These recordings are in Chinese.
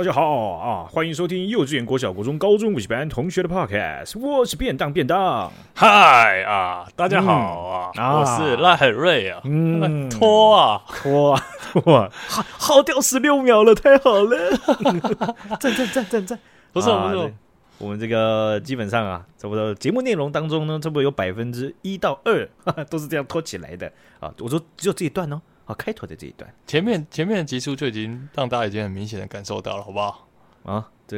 大家好啊！欢迎收听幼稚园、国小、国中、高中补习班同学的 podcast，我是便当便当。嗨啊，大家好啊，嗯、我是赖海瑞啊。嗯，拖啊拖啊拖啊，好好掉十六秒了，太好了！赞赞赞赞赞！不错不错，我们这个基本上啊，差不多节目内容当中呢，差不多有百分之一到二 都是这样拖起来的啊。我说只有这一段哦。啊，开头的这一段，前面前面的集数就已经让大家已经很明显的感受到了，好不好？啊，这、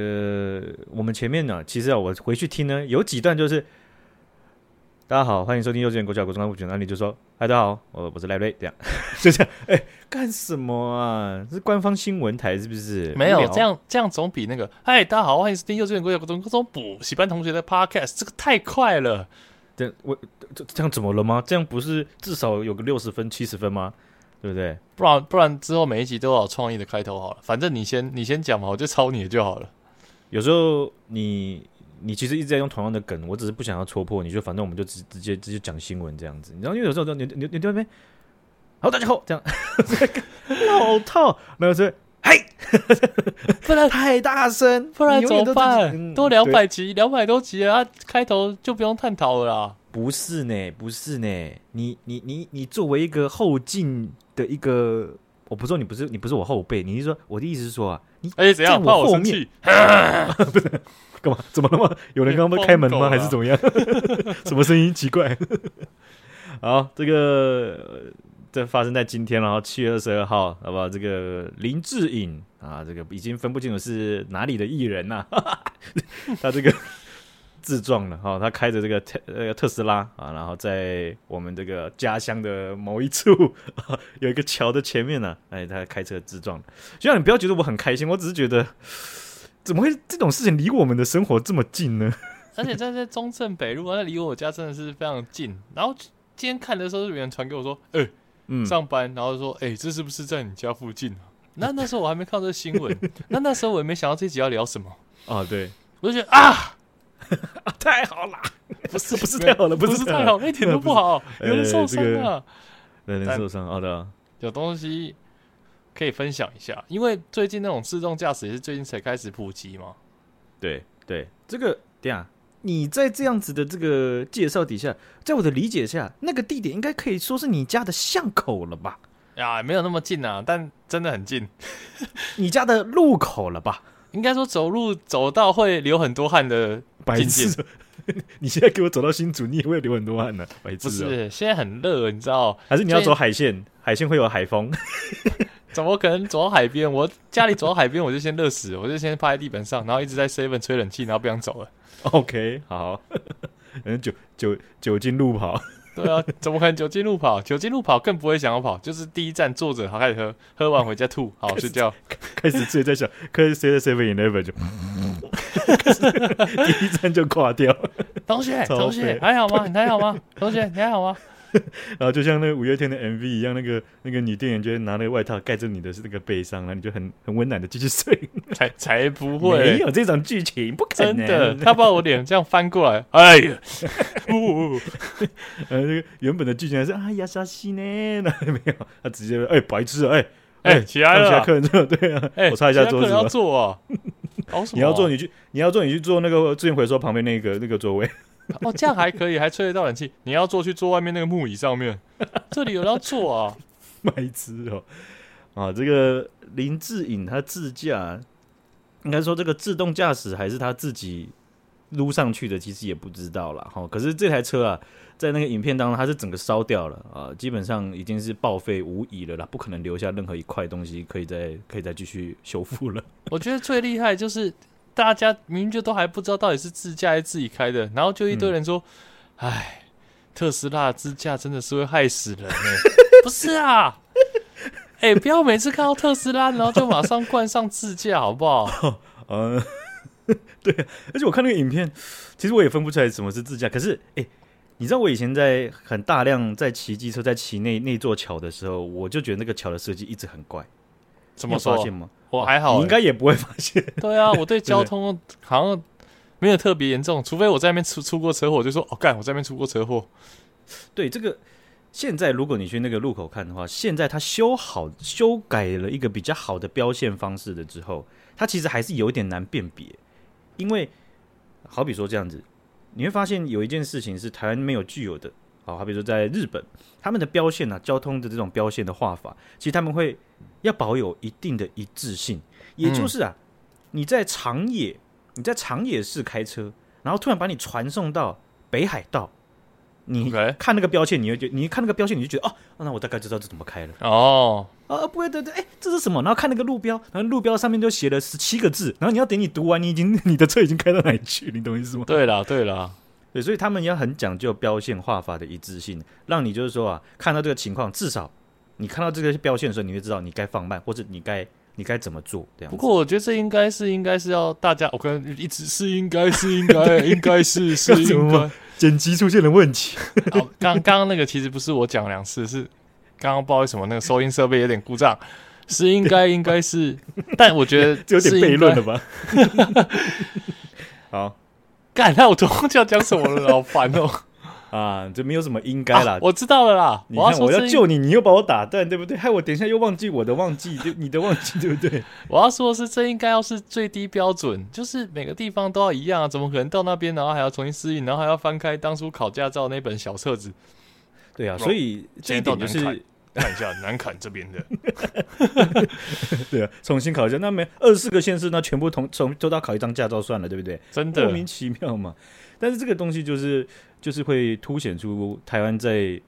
我们前面呢，其实啊，我回去听呢，有几段就是，大家好，欢迎收听幼稚园国小国中的物卷，那你就说，嗨，大家好，我我是赖瑞，这样 就这样，哎、欸，干什么啊？是官方新闻台是不是？没有，这样这样总比那个，嗨，大家好，欢迎收听幼稚园国小国中高中补习班同学的 podcast，这个太快了。这我这这样怎么了吗？这样不是至少有个六十分、七十分吗？对不对？不然不然之后每一集都有创意的开头好了。反正你先你先讲嘛，我就抄你的就好了。有时候你你其实一直在用同样的梗，我只是不想要戳破你，就反正我们就直直接直接讲新闻这样子。然后因为有时候你你你对不对？好，大家好，这样老套，然后说嘿，不然太大声，不然怎么办？都两百集两百多集了，啊，开头就不用探讨了啦。不是呢，不是呢，你你你你作为一个后进的一个，我不说你不是你不是我后辈，你是说我的意思是说啊，你哎怎样怕我生气？不是干嘛？怎么了吗？有人刚刚开门吗？还是怎么样？什么声音奇怪？好，这个这发生在今天，然后七月二十二号，好不好？这个林志颖啊，这个已经分不清楚是哪里的艺人呐、啊，他这个。自撞了哈，他开着这个特呃、这个、特斯拉啊，然后在我们这个家乡的某一处啊 有一个桥的前面呢、啊，哎，他开车自撞了。希望你不要觉得我很开心，我只是觉得怎么会这种事情离我们的生活这么近呢？而且在在中正北路，那离我家真的是非常近。然后今天看的时候，有人传给我说：“哎、欸，嗯，上班。”然后说：“哎、欸，这是不是在你家附近啊？” 那那时候我还没看到这个新闻，那那时候我也没想到这集要聊什么啊。对，我就觉得啊。太好了，不是不是太好了，不是太好，一点都不好，有人受伤了，有人受伤，好的，有东西可以分享一下，因为最近那种自动驾驶也是最近才开始普及嘛。对对，这个对啊，你在这样子的这个介绍底下，在我的理解下，那个地点应该可以说是你家的巷口了吧？呀，没有那么近啊，但真的很近，你家的路口了吧？应该说走路走到会流很多汗的。白痴！你现在给我走到新竹，你也会流很多汗呢、啊。白痴！不是，现在很热，你知道？还是你要走海线？海线会有海风？怎么可能走到海边？我家里走到海边，我就先热死，我就先趴在地板上，然后一直在 seven 吹冷气，然后不想走了。OK，好，嗯，酒酒酒精路跑。对啊，怎么可能酒精路跑？酒精路跑更不会想要跑，就是第一站坐着，好开始喝，喝完回家吐，好睡觉，开始睡在想，开始睡在 seven eleven 就。第一站就挂掉，同学，同学还好吗？你还好吗？同学，你还好吗？然后就像那个五月天的 MV 一样，那个那个女店员就拿那个外套盖着你的是那个悲伤，然后你就很很温暖的继续睡。才才不会，没有这种剧情，不可能。真的，他把我脸这样翻过来，哎呀，呜，呃，那个原本的剧情还是啊呀沙西呢，那 没有，他直接哎白痴哎哎起来了，客人坐对啊，哎我擦一下桌子，要坐啊。你要坐，你去，你要坐，你去坐那个资源回收旁边那个那个座位。哦，这样还可以，还吹得到冷气。你要坐去坐外面那个木椅上面，这里有人要坐啊，白痴哦。啊，这个林志颖他自驾，应该说这个自动驾驶还是他自己撸上去的，其实也不知道了哈。可是这台车啊，在那个影片当中，它是整个烧掉了啊，基本上已经是报废无疑了啦，不可能留下任何一块东西可以再可以再继续修复了。我觉得最厉害就是。大家明明就都还不知道到底是自驾还是自己开的，然后就一堆人说：“哎、嗯，特斯拉自驾真的是会害死人呢、欸。”不是啊，哎、欸，不要每次看到特斯拉，然后就马上冠上自驾，好不好？嗯，对。而且我看那个影片，其实我也分不出来什么是自驾。可是，哎、欸，你知道我以前在很大量在骑机车，在骑那那座桥的时候，我就觉得那个桥的设计一直很怪。怎么说？发现吗？我还好、欸，你应该也不会发现。对啊，我对 交通好像没有特别严重，除非我在那边出出过车祸，我就说哦干，我在那边出过车祸。对这个，现在如果你去那个路口看的话，现在它修好修改了一个比较好的标线方式了之后，它其实还是有一点难辨别，因为好比说这样子，你会发现有一件事情是台湾没有具有的，好，好比说在日本，他们的标线啊，交通的这种标线的画法，其实他们会要保有一定的一致性，也就是啊，你在长野，你在长野市开车，然后突然把你传送到北海道。你看那个标签，你就觉你看那个标签，你就觉得哦，那我大概知道这怎么开了哦。啊，不会对对，哎，这是什么？然后看那个路标，然后路标上面就写了十七个字，然后你要等你读完，你已经你的车已经开到哪里去？你懂意思吗？对了，对了，对，所以他们要很讲究标线画法的一致性，让你就是说啊，看到这个情况，至少你看到这个标线的时候，你会知道你该放慢，或者你该你该怎么做这样。不过我觉得这应该是应该是要大家，我看一直是应该是应该 应该是是应该。剪辑出现了问题。好，刚刚刚那个其实不是我讲两次，是刚刚不知道为什么那个收音设备有点故障，是应该应该是，但我觉得有点悖论了吧？好，干，那我突然要讲什么了，好烦哦。啊，这没有什么应该啦、啊，我知道了啦。你看，我要救你，你又把我打断，对不对？害我等一下又忘记我的忘记，就你的忘记，对不对？我要说的是，这应该要是最低标准，就是每个地方都要一样啊，怎么可能到那边然后还要重新适应，然后还要翻开当初考驾照那本小册子？对啊，所以这一点就是看一下南坎这边的，对啊，重新考一下。那没二十四个县市，那全部同从都到考一张驾照算了，对不对？真的莫名其妙嘛。但是这个东西就是就是会凸显出台湾在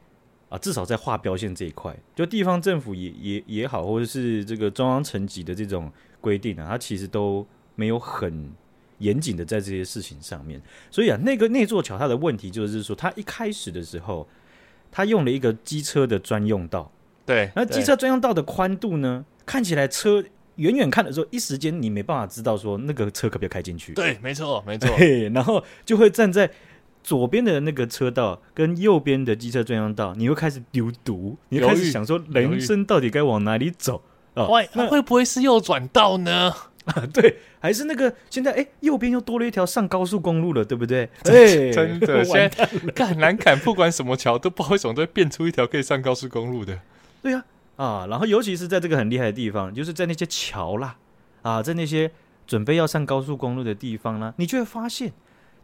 啊，至少在画标线这一块，就地方政府也也也好，或者是这个中央层级的这种规定啊，它其实都没有很严谨的在这些事情上面。所以啊，那个那座桥它的问题就是说，它一开始的时候，它用了一个机车的专用道，对，那机车专用道的宽度呢，看起来车。远远看的时候，一时间你没办法知道说那个车可不可以开进去。对，没错，没错。然后就会站在左边的那个车道跟右边的机车专用道，你会开始丢毒，你会开始想说人生到底该往哪里走啊？喂，那会不会是右转道呢？啊，对，还是那个现在哎，右边又多了一条上高速公路了，对不对？哎，真的，现在干南崁，不管什么桥都不知道为什么都会变出一条可以上高速公路的。对呀。啊，然后尤其是在这个很厉害的地方，就是在那些桥啦，啊，在那些准备要上高速公路的地方呢，你就会发现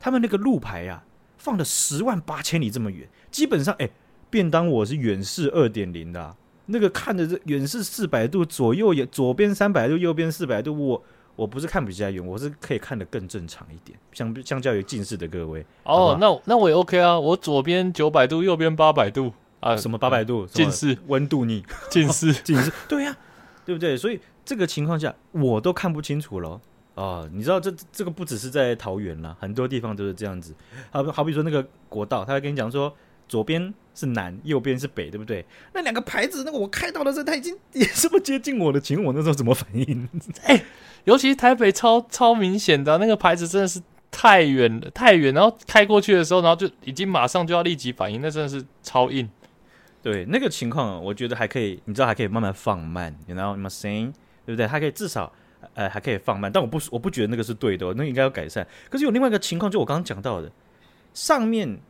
他们那个路牌啊，放了十万八千里这么远，基本上，哎，便当我是远视二点零的，那个看着这远视四百度左右也左边三百度，右边四百度，我我不是看比较远，我是可以看得更正常一点，相相较于近视的各位。哦，那那我也 OK 啊，我左边九百度，右边八百度。啊，什么八百度近视温度逆近视 近视，对呀、啊，对不对？所以这个情况下我都看不清楚了啊！你知道这这个不只是在桃园啦，很多地方都是这样子。好，好比说那个国道，他会跟你讲说左边是南，右边是北，对不对？那两个牌子，那个我开到的时候，他已经也这么接近我的，请问我那时候怎么反应？哎、欸，尤其台北超超明显的那个牌子，真的是太远了，太远，然后开过去的时候，然后就已经马上就要立即反应，那真的是超硬。对那个情况，我觉得还可以，你知道还可以慢慢放慢，你知道吗？声音对不对？还可以至少呃还可以放慢，但我不我不觉得那个是对的，哦那、应该要改善。可是有另外一个情况，就我刚刚讲到的，上面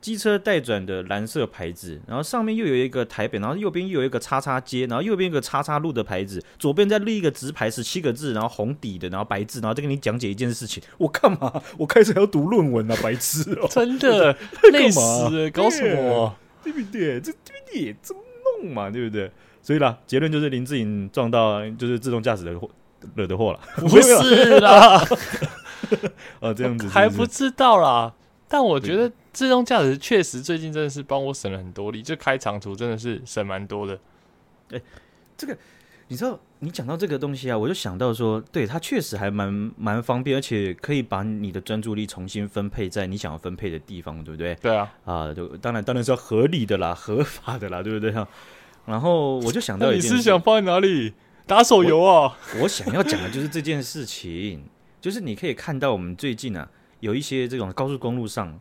机车带转的蓝色牌子，然后上面又有一个台北，然后右边又有一个叉叉街，然后右边一个叉叉路的牌子，左边再立一个直牌十七个字，然后红底的，然后白字，然后再跟你讲解一件事情。我干嘛？我开始还要读论文啊，白痴哦！真的 累死了，搞什么？对不对？这对不对？这么弄嘛，对不对？所以啦，结论就是林志颖撞到就是自动驾驶的祸惹的祸了，不是啦。哦，这样子是不是还不知道啦。但我觉得自动驾驶确实最近真的是帮我省了很多力，就开长途真的是省蛮多的。哎，这个。你知道，你讲到这个东西啊，我就想到说，对，它确实还蛮蛮方便，而且可以把你的专注力重新分配在你想要分配的地方，对不对？对啊，啊，就当然当然是要合理的啦，合法的啦，对不对？然后我就想到你是想放在哪里？打手游啊？我，我想要讲的就是这件事情，就是你可以看到我们最近啊，有一些这种高速公路上。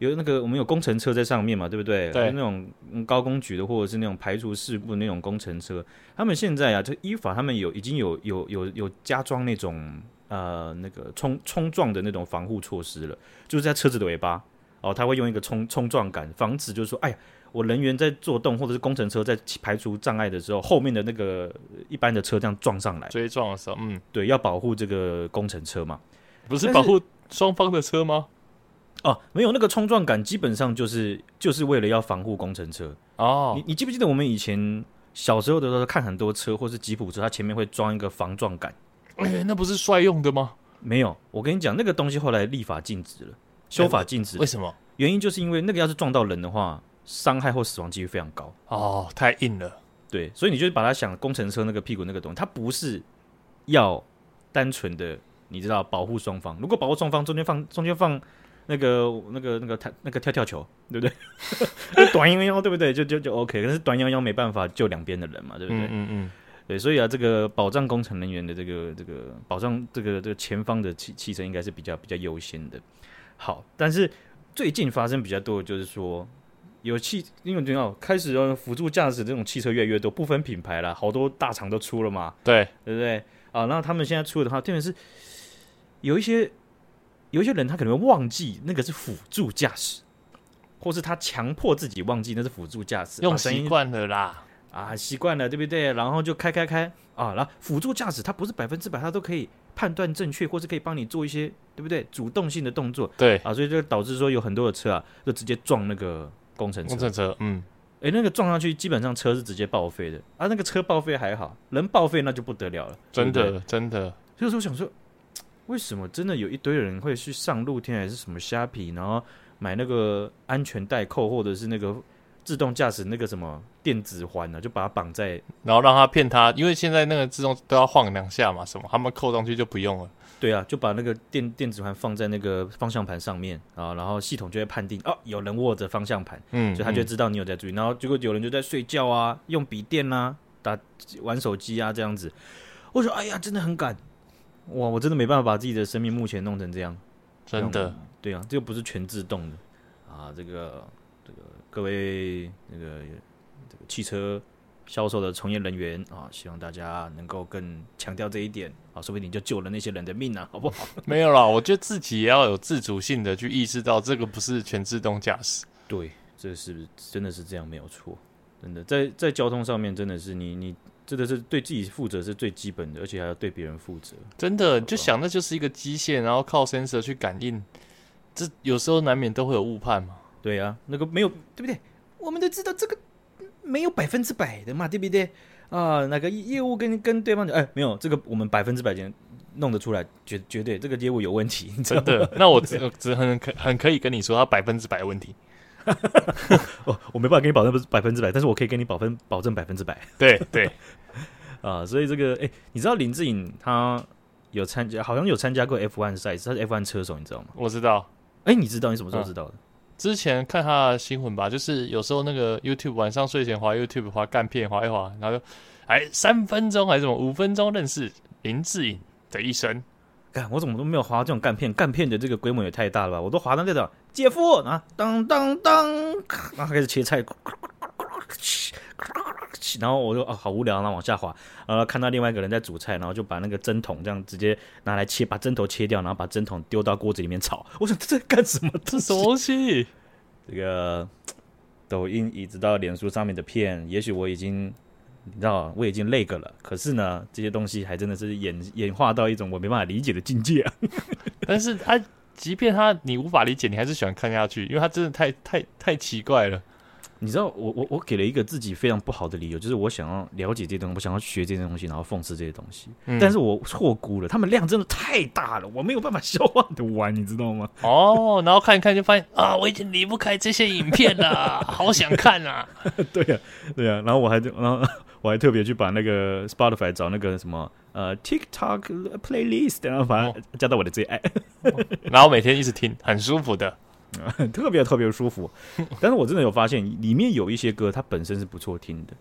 有那个，我们有工程车在上面嘛，对不对？对。那种高工局的，或者是那种排除事故的那种工程车，他们现在啊，就依法，他们有已经有有有有加装那种呃那个冲冲撞的那种防护措施了，就是在车子的尾巴哦，他会用一个冲冲撞杆，防止就是说，哎呀，我人员在做动，或者是工程车在排除障碍的时候，后面的那个一般的车这样撞上来追撞的时候，嗯，对，要保护这个工程车嘛，不是保护双方的车吗？哦，没有那个冲撞感，基本上就是就是为了要防护工程车哦。你你记不记得我们以前小时候的时候看很多车或是吉普车，它前面会装一个防撞杆？哎、欸，那不是帅用的吗？没有，我跟你讲，那个东西后来立法禁止了，修法禁止了。为什么？原因就是因为那个要是撞到人的话，伤害或死亡几率非常高。哦，太硬了。对，所以你就把它想工程车那个屁股那个东西，它不是要单纯的你知道保护双方。如果保护双方，中间放中间放那个那个那个跳那个跳跳球，对不对？短腰腰，对不对？就就就 OK。可是短腰腰没办法救两边的人嘛，对不对？嗯嗯。嗯对，所以啊，这个保障工程人员的这个这个保障这个这个前方的汽汽车应该是比较比较优先的。好，但是最近发生比较多的就是说，有汽因为你知道开始要辅助驾驶这种汽车越来越多，不分品牌了，好多大厂都出了嘛，对对不对？啊，然后他们现在出的话，特别是有一些有一些人他可能会忘记那个是辅助驾驶，或是他强迫自己忘记那是辅助驾驶，用习惯了啦。啊，习惯了，对不对？然后就开开开啊，然后辅助驾驶它不是百分之百，它都可以判断正确，或是可以帮你做一些，对不对？主动性的动作，对啊，所以就导致说有很多的车啊，就直接撞那个工程车。工程车，嗯，诶，那个撞上去，基本上车是直接报废的啊。那个车报废还好，人报废那就不得了了，真的，对对真的。就是我想说，为什么真的有一堆人会去上露天还是什么虾皮，然后买那个安全带扣，或者是那个。自动驾驶那个什么电子环呢、啊，就把它绑在，然后让他骗他，因为现在那个自动都要晃两下嘛，什么他们扣上去就不用了。对啊，就把那个电电子环放在那个方向盘上面啊，然后系统就会判定哦，有人握着方向盘，嗯，所以他就知道你有在注意。嗯、然后结果有人就在睡觉啊，用笔电啊，打玩手机啊这样子。我说哎呀，真的很赶，哇，我真的没办法把自己的生命目前弄成这样，真的。对啊，这个不是全自动的啊，这个。各位那个这个汽车销售的从业人员啊，希望大家能够更强调这一点啊，说不定你就救了那些人的命啊，好不好？没有啦，我觉得自己也要有自主性的去意识到这个不是全自动驾驶。对，这是真的是这样没有错，真的在在交通上面真的是你你真的是对自己负责是最基本的，而且还要对别人负责。真的就想那就是一个机械，然后靠 sensor 去感应，这有时候难免都会有误判嘛。对啊，那个没有对不对？我们都知道这个没有百分之百的嘛，对不对？啊，那个业务跟跟对方讲，哎，没有这个，我们百分之百就弄得出来，绝绝对这个业务有问题，真的。那我只只很可很可以跟你说，他百分之百的问题。我，我没办法跟你保证不是百分之百，但是我可以跟你保分保证百分之百。对对，啊，所以这个哎，你知道林志颖他有参加，好像有参加过 F1 赛事，他是 F1 车手，你知道吗？我知道。哎，你知道？你什么时候知道的？嗯之前看他的新闻吧，就是有时候那个 YouTube 晚上睡前滑 YouTube 滑干片滑一滑，然后就哎三分钟还是什么五分钟认识林志颖的一生。看我怎么都没有滑这种干片，干片的这个规模也太大了吧？我都滑到这种姐夫啊，当当当，然后开始切菜。然后我就啊好无聊，然后往下滑，然后看到另外一个人在煮菜，然后就把那个针筒这样直接拿来切，把针头切掉，然后把针筒丢到锅子里面炒。我说这干什么？这什么东西？这个抖音一直到脸书上面的片，也许我已经你知道我已经那个了，可是呢，这些东西还真的是演演化到一种我没办法理解的境界啊。但是他即便他你无法理解，你还是喜欢看下去，因为他真的太太太奇怪了。你知道我我我给了一个自己非常不好的理由，就是我想要了解这些东西，我想要学这些东西，然后讽刺这些东西。嗯、但是我错估了，他们量真的太大了，我没有办法消化的完，你知道吗？哦，然后看一看就发现啊，我已经离不开这些影片了，好想看啊！对呀、啊，对呀、啊，然后我还然后我还特别去把那个 Spotify 找那个什么呃 TikTok playlist，然后把它加到我的最爱，哦、然后每天一直听，很舒服的。特别特别舒服，但是我真的有发现，里面有一些歌它本身是不错听的，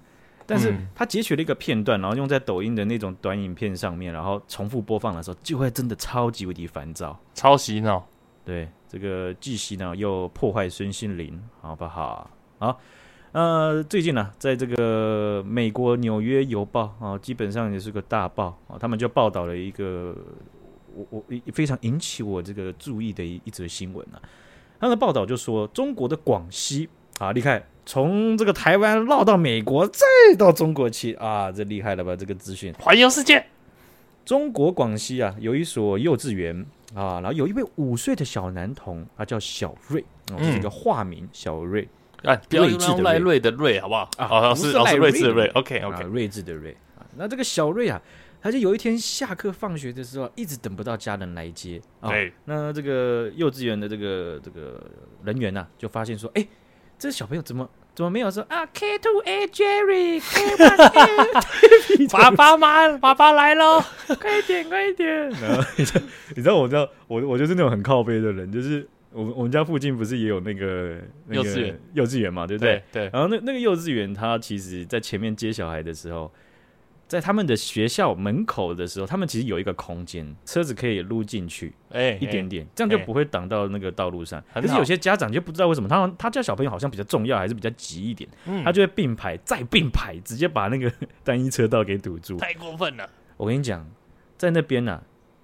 但是它截取了一个片段，然后用在抖音的那种短影片上面，然后重复播放的时候，就会真的超级无敌烦躁，超洗脑。对，这个既洗脑又破坏身心灵，好不好？好，呃，最近呢、啊，在这个美国纽约邮报啊，基本上也是个大报啊，他们就报道了一个我我非常引起我这个注意的一一则新闻啊。他的报道就说，中国的广西啊，厉害，从这个台湾绕到美国，再到中国去啊，这厉害了吧？这个资讯环游世界。中国广西啊，有一所幼稚园啊，然后有一位五岁的小男童，他叫小瑞，哦、嗯，是一个化名小瑞。啊，不要用赖瑞的瑞，好不好？啊，好像是哦，是瑞智的瑞。OK，OK，瑞智的瑞。那这个小瑞啊，他就有一天下课放学的时候，一直等不到家人来接。对。那这个幼稚园的这个这个人员呢，就发现说，哎，这小朋友怎么？怎么没有说啊？K two A Jerry，K one A，爸爸妈，爸爸来喽，快点，快点！然后你知道，你知道，我知道，我我就是那种很靠背的人，就是我们我们家附近不是也有那个那个幼稚园，幼稚园嘛，对不对？对。然后那那个幼稚园，他其实在前面接小孩的时候。在他们的学校门口的时候，他们其实有一个空间，车子可以撸进去，哎，一点点，这样就不会挡到那个道路上。可是有些家长就不知道为什么，他他家小朋友好像比较重要，还是比较急一点，他就会并排再并排，直接把那个 单一车道给堵住，太过分了。我跟你讲，在那边呢，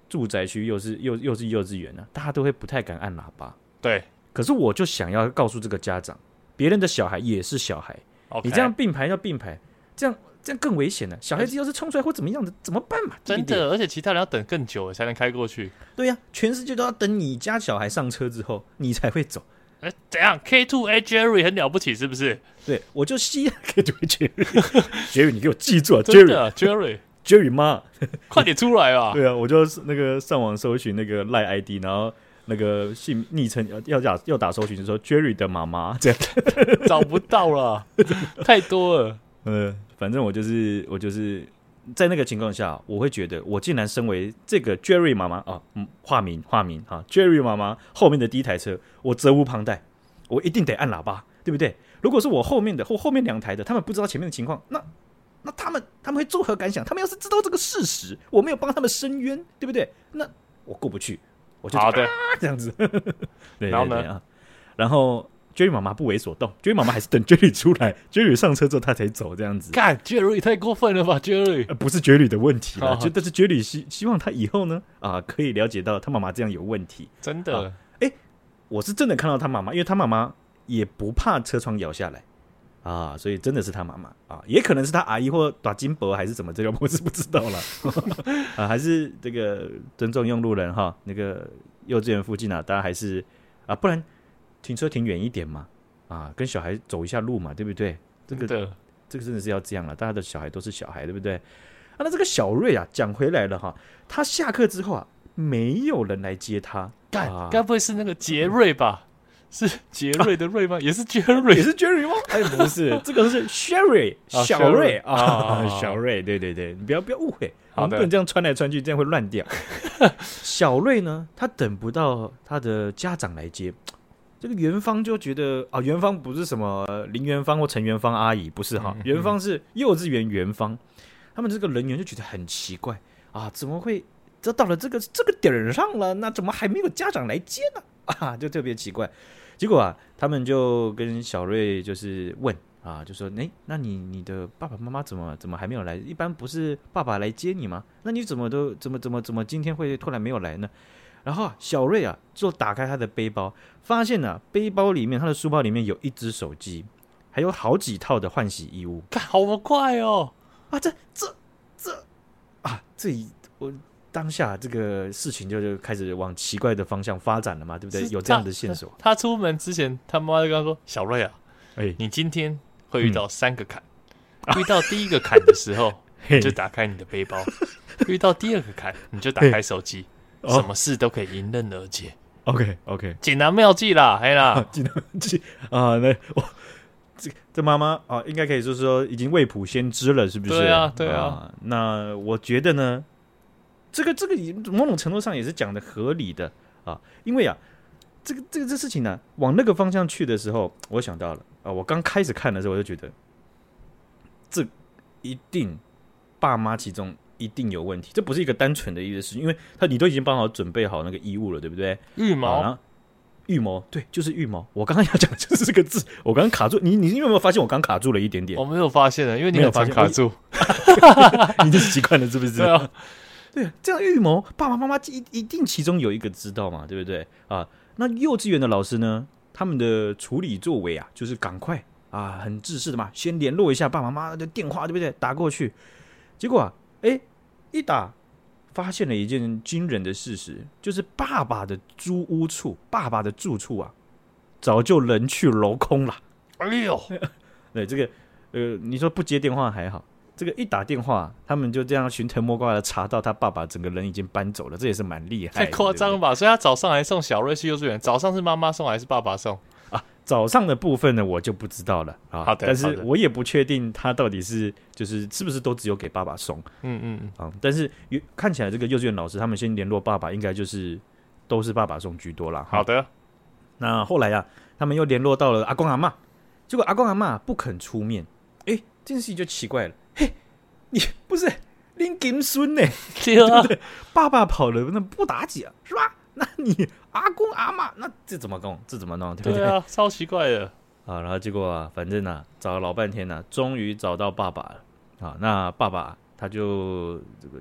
住宅区又是又又是幼稚园呢，大家都会不太敢按喇叭。对，可是我就想要告诉这个家长，别人的小孩也是小孩，你这样并排要并排，这样。这样更危险了，小孩子要是冲出来或怎么样的，怎么办嘛？真的，而且其他人要等更久才能开过去。对呀、啊，全世界都要等你家小孩上车之后，你才会走。哎，怎样？K two A Jerry 很了不起是不是？对，我就吸 K two A Jerry，Jerry 你给我记住啊，Jerry，Jerry，Jerry 妈，快点出来啊！对啊，我就那个上网搜寻那个赖 ID，然后那个姓昵称要要打要打搜寻的时候，Jerry 的妈妈这样 找不到了，太多了。嗯，反正我就是我就是在那个情况下，我会觉得我竟然身为这个 Jerry 妈妈啊，嗯，化名化名啊，Jerry 妈妈后面的第一台车，我责无旁贷，我一定得按喇叭，对不对？如果是我后面的或后面两台的，他们不知道前面的情况，那那他们他们会作何感想？他们要是知道这个事实，我没有帮他们伸冤，对不对？那我过不去，我就好的、啊、这样子。对，然后呢？然后。Jerry 妈妈不为所动，Jerry 妈妈还是等 Jerry 出来，Jerry 上车之后他才走这样子。干，Jerry 太过分了吧，Jerry？、呃、不是 Jerry 的问题了，就但是 Jerry 希希望他以后呢啊可以了解到他妈妈这样有问题。真的？哎、啊，我是真的看到他妈妈，因为他妈妈也不怕车窗摇下来啊，所以真的是他妈妈啊，也可能是他阿姨或打金箔还是怎么这个，我是不知道了 啊，还是这个尊重用路人哈，那个幼稚园附近啊，大家还是啊，不然。停车停远一点嘛，啊，跟小孩走一下路嘛，对不对？这个这个真的是要这样了，大家的小孩都是小孩，对不对？啊，那这个小瑞啊，讲回来了哈，他下课之后啊，没有人来接他，该该不会是那个杰瑞吧？是杰瑞的瑞吗？也是杰瑞，也是杰瑞吗？哎，不是，这个是 Sherry 小瑞啊，小瑞，对对对，你不要不要误会，我们不能这样穿来穿去，这样会乱掉。小瑞呢，他等不到他的家长来接。这个元芳就觉得啊，元芳不是什么林元芳或陈元芳阿姨，不是哈，元芳是幼稚园元芳，他们这个人员就觉得很奇怪啊，怎么会这到了这个这个点儿上了，那怎么还没有家长来接呢？啊，就特别奇怪。结果啊，他们就跟小瑞就是问啊，就说，诶，那你你的爸爸妈妈怎么怎么还没有来？一般不是爸爸来接你吗？那你怎么都怎么怎么怎么今天会突然没有来呢？然后啊，小瑞啊，就打开他的背包，发现啊，背包里面，他的书包里面有一只手机，还有好几套的换洗衣物。看好快哦！啊，这这这啊，这一我当下这个事情就就开始往奇怪的方向发展了嘛，对不对？有这样的线索。他出门之前，他妈妈就跟他说：“小瑞啊，哎，你今天会遇到三个坎，嗯、遇到第一个坎的时候，你就打开你的背包；遇到第二个坎，你就打开手机。”什么事都可以迎刃而解。OK OK，锦囊妙计啦，嘿啦，锦囊妙计啊，那我这这妈妈啊，应该可以说说已经未卜先知了，是不是？对啊，对啊。啊那我觉得呢，这个这个某种程度上也是讲的合理的啊，因为啊，这个这个这事情呢、啊，往那个方向去的时候，我想到了啊，我刚开始看的时候，我就觉得这一定爸妈其中。一定有问题，这不是一个单纯的一个事情，因为他你都已经帮好准备好那个衣物了，对不对？预谋、啊，预谋，对，就是预谋。我刚刚要讲的就是这个字，我刚刚卡住，你你有没有发现我刚卡住了一点点？我没有发现的，因为你没有发现卡住，你就习惯了是不是？对啊，对，这样预谋，爸爸妈妈一一定其中有一个知道嘛，对不对？啊，那幼稚园的老师呢，他们的处理作为啊，就是赶快啊，很自私的嘛，先联络一下爸爸妈妈的电话，对不对？打过去，结果啊，哎，一打，发现了一件惊人的事实，就是爸爸的租屋处，爸爸的住处啊，早就人去楼空了。哎呦，对这个，呃，你说不接电话还好，这个一打电话，他们就这样寻藤摸瓜的查到他爸爸整个人已经搬走了，这也是蛮厉害，太夸张了吧？对对，所以他早上还送小瑞去幼稚园，早上是妈妈送还是爸爸送？早上的部分呢，我就不知道了啊。好的，但是我也不确定他到底是就是是不是都只有给爸爸送。嗯嗯嗯。啊，但是看起来这个幼稚园老师他们先联络爸爸，应该就是都是爸爸送居多了。好的。那后来呀、啊，他们又联络到了阿公阿妈，结果阿公阿妈不肯出面。哎，这件事情就奇怪了。嘿，你不是拎金孙呢？对不对？爸爸跑了，那不打紧是吧？那你阿公阿妈，那这怎么弄？这怎么弄？对不对？对啊，超奇怪的啊！然后结果啊，反正啊，找了老半天呢、啊，终于找到爸爸了啊！那爸爸他就这个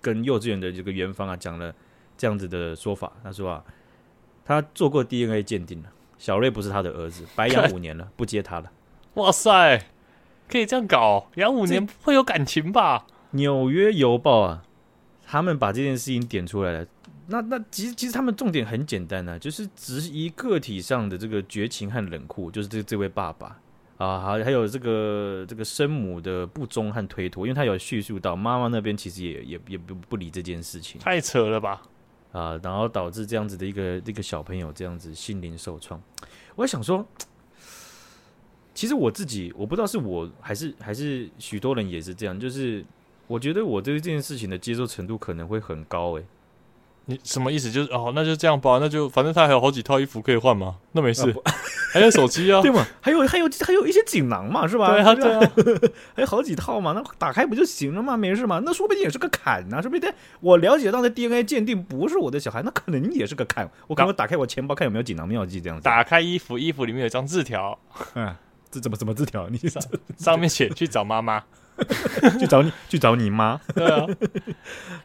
跟幼稚园的这个园方啊讲了这样子的说法，他说啊，他做过 DNA 鉴定了，小瑞不是他的儿子，白养五年了，不接他了。哇塞，可以这样搞？养五年不会有感情吧？纽约邮报啊，他们把这件事情点出来了。那那其实其实他们重点很简单呢、啊，就是质疑个体上的这个绝情和冷酷，就是这这位爸爸啊，还还有这个这个生母的不忠和推脱，因为他有叙述到妈妈那边其实也也也不不理这件事情，太扯了吧啊，然后导致这样子的一个一个小朋友这样子心灵受创。我想说，其实我自己我不知道是我还是还是许多人也是这样，就是我觉得我对这件事情的接受程度可能会很高诶、欸。你什么意思？就是哦，那就这样吧。那就反正他还有好几套衣服可以换嘛，那没事。啊、还有手机啊，对嘛？还有还有还有一些锦囊嘛，是吧？对啊，对啊，还有好几套嘛。那打开不就行了吗？没事嘛。那说不定也是个坎呐、啊，说不定我了解到的 DNA 鉴定不是我的小孩，那可能也是个坎。我赶快打开我钱包看有没有锦囊妙计这样子。打开衣服，衣服里面有一张字条。嗯，这怎么怎么字条？你上上面写去找妈妈，去找你去找你妈。对啊，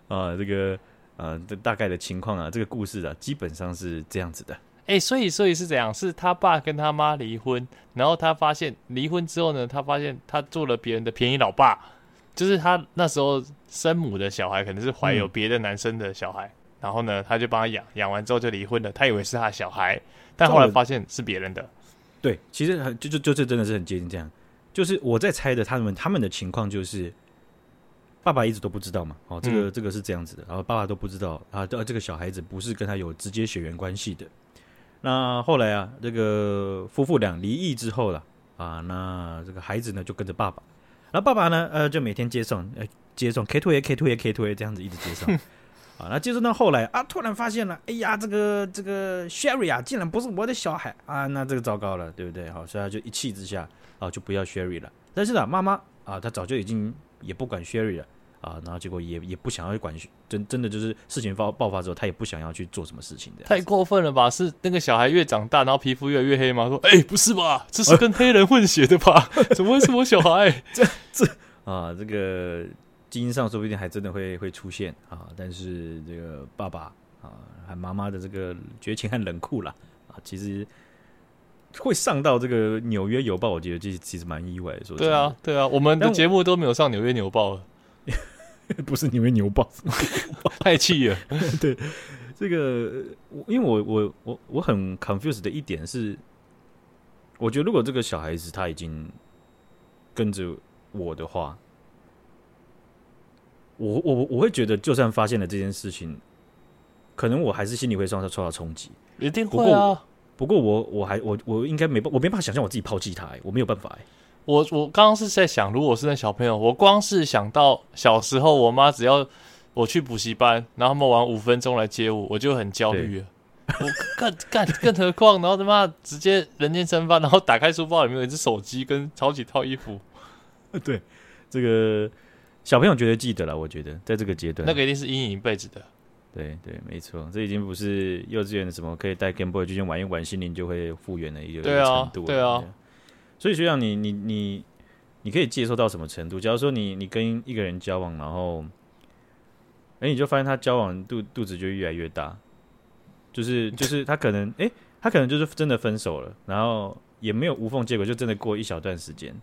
啊，这个。呃，这大概的情况啊，这个故事啊，基本上是这样子的。哎、欸，所以所以是怎样？是他爸跟他妈离婚，然后他发现离婚之后呢，他发现他做了别人的便宜老爸，就是他那时候生母的小孩可能是怀有别的男生的小孩，嗯、然后呢，他就帮他养，养完之后就离婚了。他以为是他的小孩，但后来发现是别人的。对，其实很就就就这真的是很接近这样。就是我在猜的，他们他们的情况就是。爸爸一直都不知道嘛，哦，这个、嗯、这个是这样子的，然后爸爸都不知道啊，这这个小孩子不是跟他有直接血缘关系的。那后来啊，这个夫妇俩离异之后了啊，那这个孩子呢就跟着爸爸，然后爸爸呢呃就每天接送，呃接送 K two A K two A K two A 这样子一直接送 啊，那接送到后来啊，突然发现了，哎呀，这个这个 Sherry 啊，竟然不是我的小孩啊，那这个糟糕了，对不对？好，所以他就一气之下啊，就不要 Sherry 了。但是啊，妈妈啊，她早就已经也不管 Sherry 了。啊，然后结果也也不想要去管，真真的就是事情爆爆发之后，他也不想要去做什么事情的。太过分了吧？是那个小孩越长大，然后皮肤越来越黑吗？说，哎、欸，不是吧？这是跟黑人混血的吧？怎么会是我小孩？这这啊，这个基因上说不定还真的会会出现啊。但是这个爸爸啊，还妈妈的这个绝情和冷酷啦啊，其实会上到这个纽约邮报，我觉得这其实蛮意外的。说对啊，对啊，我们的节目都没有上纽约邮报了。不是因为牛爆，太气了。对，这个因为我我我我很 confused 的一点是，我觉得如果这个小孩子他已经跟着我的话，我我我会觉得，就算发现了这件事情，可能我还是心里会受到受到冲击，一定会啊。不过我我还我我应该没办我没办法想象我自己抛弃他，我没有办法。我我刚刚是在想，如果我是那小朋友，我光是想到小时候，我妈只要我去补习班，然后他们玩五分钟来接我，我就很焦虑了。我更更更何况，然后他妈直接人间蒸发，然后打开书包里面有一只手机跟好几套衣服。对，这个小朋友绝对记得了。我觉得在这个阶段，那个一定是阴影一辈子的。对对，没错，这已经不是幼稚园的什么可以带 Game Boy 就先玩一玩，心灵就会复原的一个对啊程度。对啊。所以学长，你你你你可以接受到什么程度？假如说你你跟一个人交往，然后，哎，你就发现他交往肚肚子就越来越大，就是就是他可能哎，他可能就是真的分手了，然后也没有无缝接轨，就真的过一小段时间，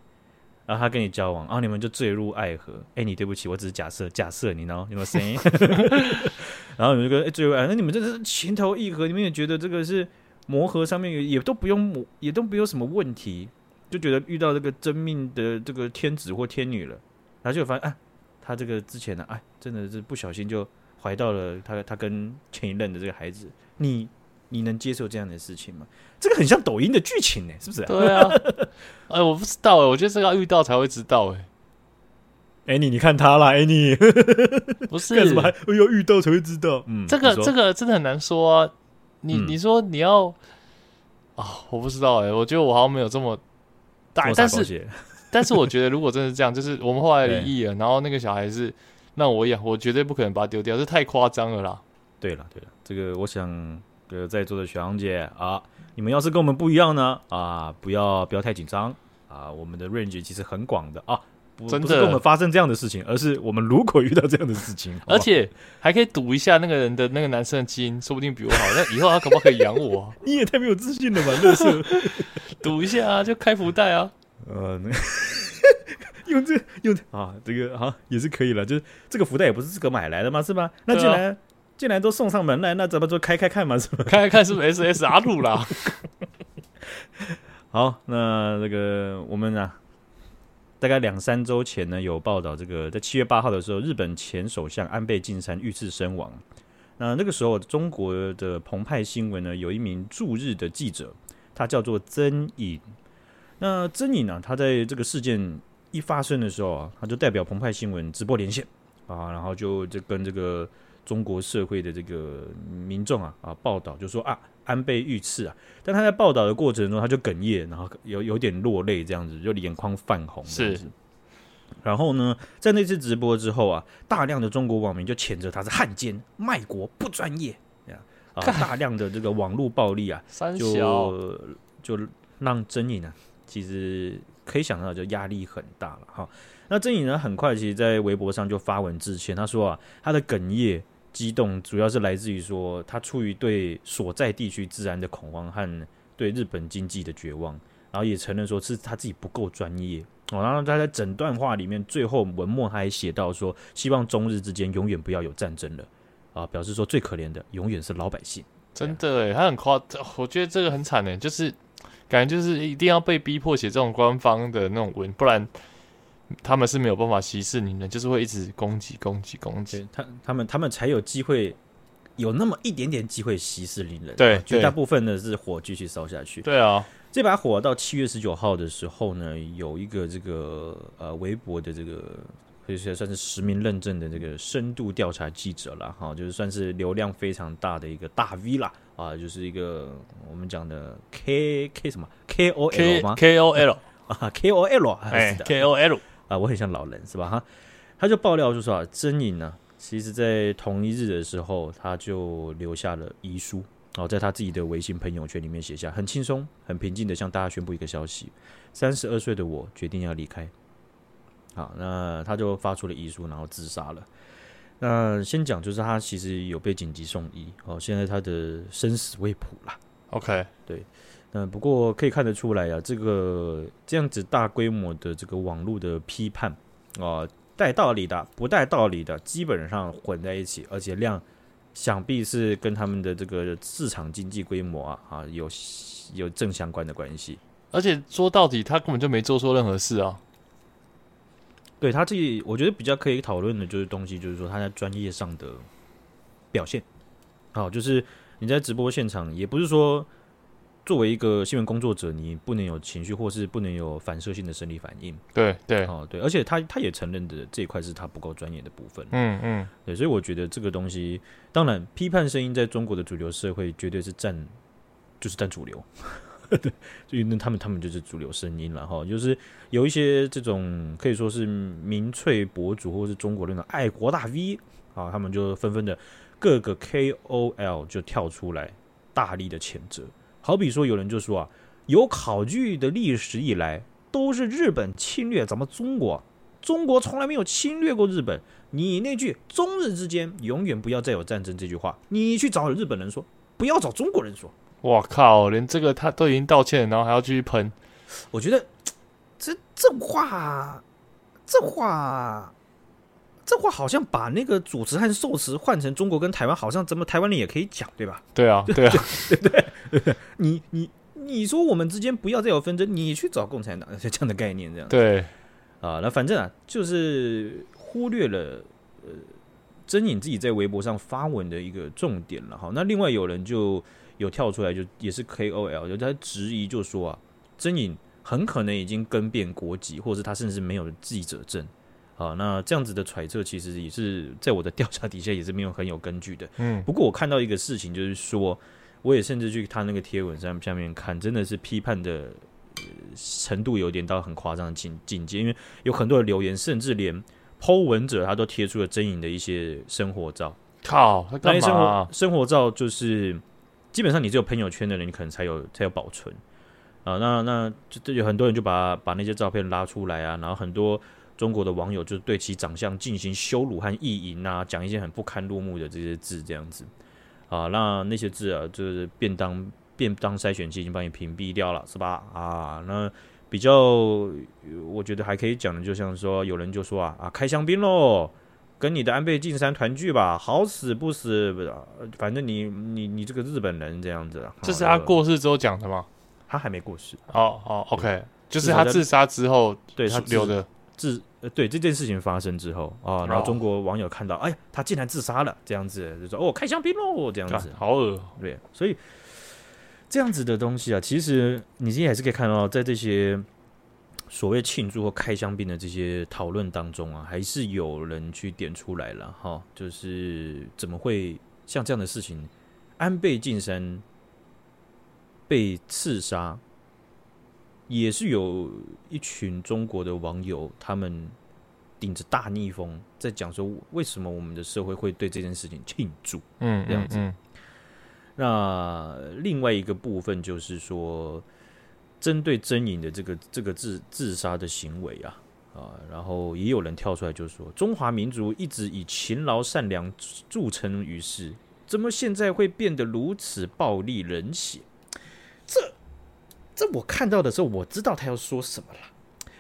然后他跟你交往，然后你们就坠入爱河。哎，你对不起，我只是假设，假设你呢，有没有声音？然后你们就跟哎坠入爱，那你们真的是情投意合，你们也觉得这个是磨合上面也也都不用磨，也都没有什么问题，就觉得遇到这个真命的这个天子或天女了，然后就发现啊，他这个之前呢，哎，真的是不小心就怀到了他他跟前一任的这个孩子，你。你能接受这样的事情吗？这个很像抖音的剧情呢，是不是、啊？对啊，哎，我不知道哎，我觉得这个要遇到才会知道哎。哎，你你看他啦，哎，你不是干什么还？哎呦，遇到才会知道。嗯，这个这个真的很难说啊。你、嗯、你说你要啊、哦，我不知道哎，我觉得我好像没有这么大，但是 但是我觉得如果真的是这样，就是我们后来离异了，然后那个小孩是那我养，我绝对不可能把他丢掉，这太夸张了啦。对了对了，这个我想。呃，在座的小杨姐啊，你们要是跟我们不一样呢，啊，不要不要太紧张啊，我们的 range 其实很广的啊，不真的不是跟我们发生这样的事情，而是我们如果遇到这样的事情，而且还可以赌一下那个人的那个男生的基因，说不定比我好，那以后他可不可以养我？你也太没有自信了吧，乐色，赌一下啊，就开福袋啊，呃，用这用啊，这个啊也是可以了，就是这个福袋也不是自个买来的嘛，是吧？那既然。既然都送上门来，那咱们就开开看嘛，是吧？开开看是不是 SSR 路啦？好，那这个我们呢、啊，大概两三周前呢，有报道，这个在七月八号的时候，日本前首相安倍晋三遇刺身亡。那那个时候，中国的澎湃新闻呢，有一名驻日的记者，他叫做曾颖。那曾颖呢，他在这个事件一发生的时候啊，他就代表澎湃新闻直播连线啊，然后就就跟这个。中国社会的这个民众啊啊报道就说啊安倍遇刺啊，但他在报道的过程中他就哽咽，然后有有点落泪这样子，就眼眶泛红这样子。然后呢，在那次直播之后啊，大量的中国网民就谴责他是汉奸、卖国、不专业啊，大量的这个网络暴力啊，就就让曾颖呢，其实可以想到就压力很大了哈。那曾颖呢，很快其实在微博上就发文致歉，他说啊，他的哽咽。激动主要是来自于说，他出于对所在地区治安的恐慌和对日本经济的绝望，然后也承认说是他自己不够专业哦。然后他在整段话里面最后文末他还写到说，希望中日之间永远不要有战争了啊，表示说最可怜的永远是老百姓。真的诶，他很夸，我觉得这个很惨诶，就是感觉就是一定要被逼迫写这种官方的那种文，不然。他们是没有办法息事宁人，就是会一直攻击、攻击、攻击。他、他们、他们才有机会，有那么一点点机会息事宁人。对，绝大部分呢是火继续烧下去。对啊，这把火到七月十九号的时候呢，有一个这个呃微博的这个，可以说算是实名认证的这个深度调查记者了哈，就是算是流量非常大的一个大 V 啦啊，就是一个我们讲的 K K 什么 K O L 吗？K O L 啊，K O L 还是 K O L。啊，我很像老人是吧？哈，他就爆料就说啊，曾颖呢，其实在同一日的时候，他就留下了遗书，哦在他自己的微信朋友圈里面写下，很轻松、很平静的向大家宣布一个消息：三十二岁的我决定要离开。好，那他就发出了遗书，然后自杀了。那先讲，就是他其实有被紧急送医，哦，现在他的生死未卜啦。OK，对。嗯，不过可以看得出来啊，这个这样子大规模的这个网络的批判啊，带、呃、道理的、不带道理的，基本上混在一起，而且量想必是跟他们的这个市场经济规模啊啊有有正相关的关系。而且说到底，他根本就没做错任何事啊。对他自己，我觉得比较可以讨论的就是东西，就是说他在专业上的表现。好，就是你在直播现场，也不是说。作为一个新闻工作者，你不能有情绪，或是不能有反射性的生理反应。对对，哦对，而且他他也承认的这一块是他不够专业的部分。嗯嗯，对，所以我觉得这个东西，当然批判声音在中国的主流社会绝对是占，就是占主流。对，所以那他们他们就是主流声音了哈，就是有一些这种可以说是民粹博主，或是中国那种爱国大 V 啊，他们就纷纷的各个 KOL 就跳出来大力的谴责。好比说，有人就说啊，有考据的历史以来，都是日本侵略咱们中国，中国从来没有侵略过日本。你那句“中日之间永远不要再有战争”这句话，你去找日本人说，不要找中国人说，我靠！连这个他都已经道歉了，然后还要继续喷。我觉得这这话，这话，这话好像把那个主持和受词换成中国跟台湾，好像咱们台湾人也可以讲，对吧？对啊，对啊，对对 对对。你你你说我们之间不要再有纷争，你去找共产党，这样的概念，这样对啊。那反正啊，就是忽略了呃，曾颖自己在微博上发文的一个重点了哈。那另外有人就有跳出来，就也是 KOL，就他质疑，就说啊。曾颖很可能已经更变国籍，或者是他甚至没有记者证啊。那这样子的揣测，其实也是在我的调查底下也是没有很有根据的。嗯，不过我看到一个事情，就是说，我也甚至去他那个贴文上下面看，真的是批判的程度有点到很夸张的境境界，因为有很多的留言，甚至连 Po 文者他都贴出了真颖的一些生活照。靠，那些生活生活照就是基本上你只有朋友圈的人，你可能才有才有保存。啊，那那就有很多人就把把那些照片拉出来啊，然后很多中国的网友就对其长相进行羞辱和意淫啊，讲一些很不堪入目的这些字，这样子啊，那那些字啊，就是便当便当筛选器已经帮你屏蔽掉了，是吧？啊，那比较我觉得还可以讲的，就像说有人就说啊啊，开香槟喽，跟你的安倍晋三团聚吧，好死不死，不反正你你你这个日本人这样子，这是他过世之后讲的吗？他还没过世哦哦，OK，就是他自杀之后，对他留的自呃，对这件事情发生之后啊，然后中国网友看到，哎，他竟然自杀了，这样子就说哦，开香槟喽，这样子，好恶，对，所以这样子的东西啊，其实你今天还是可以看到，在这些所谓庆祝或开香槟的这些讨论当中啊，还是有人去点出来了哈，就是怎么会像这样的事情，安倍晋三。被刺杀，也是有一群中国的网友，他们顶着大逆风在讲说，为什么我们的社会会对这件事情庆祝？嗯，这样子。嗯嗯、那另外一个部分就是说，针对真颖的这个这个自自杀的行为啊啊，然后也有人跳出来就说，中华民族一直以勤劳善良著称于世，怎么现在会变得如此暴力冷血？这，这我看到的时候，我知道他要说什么了。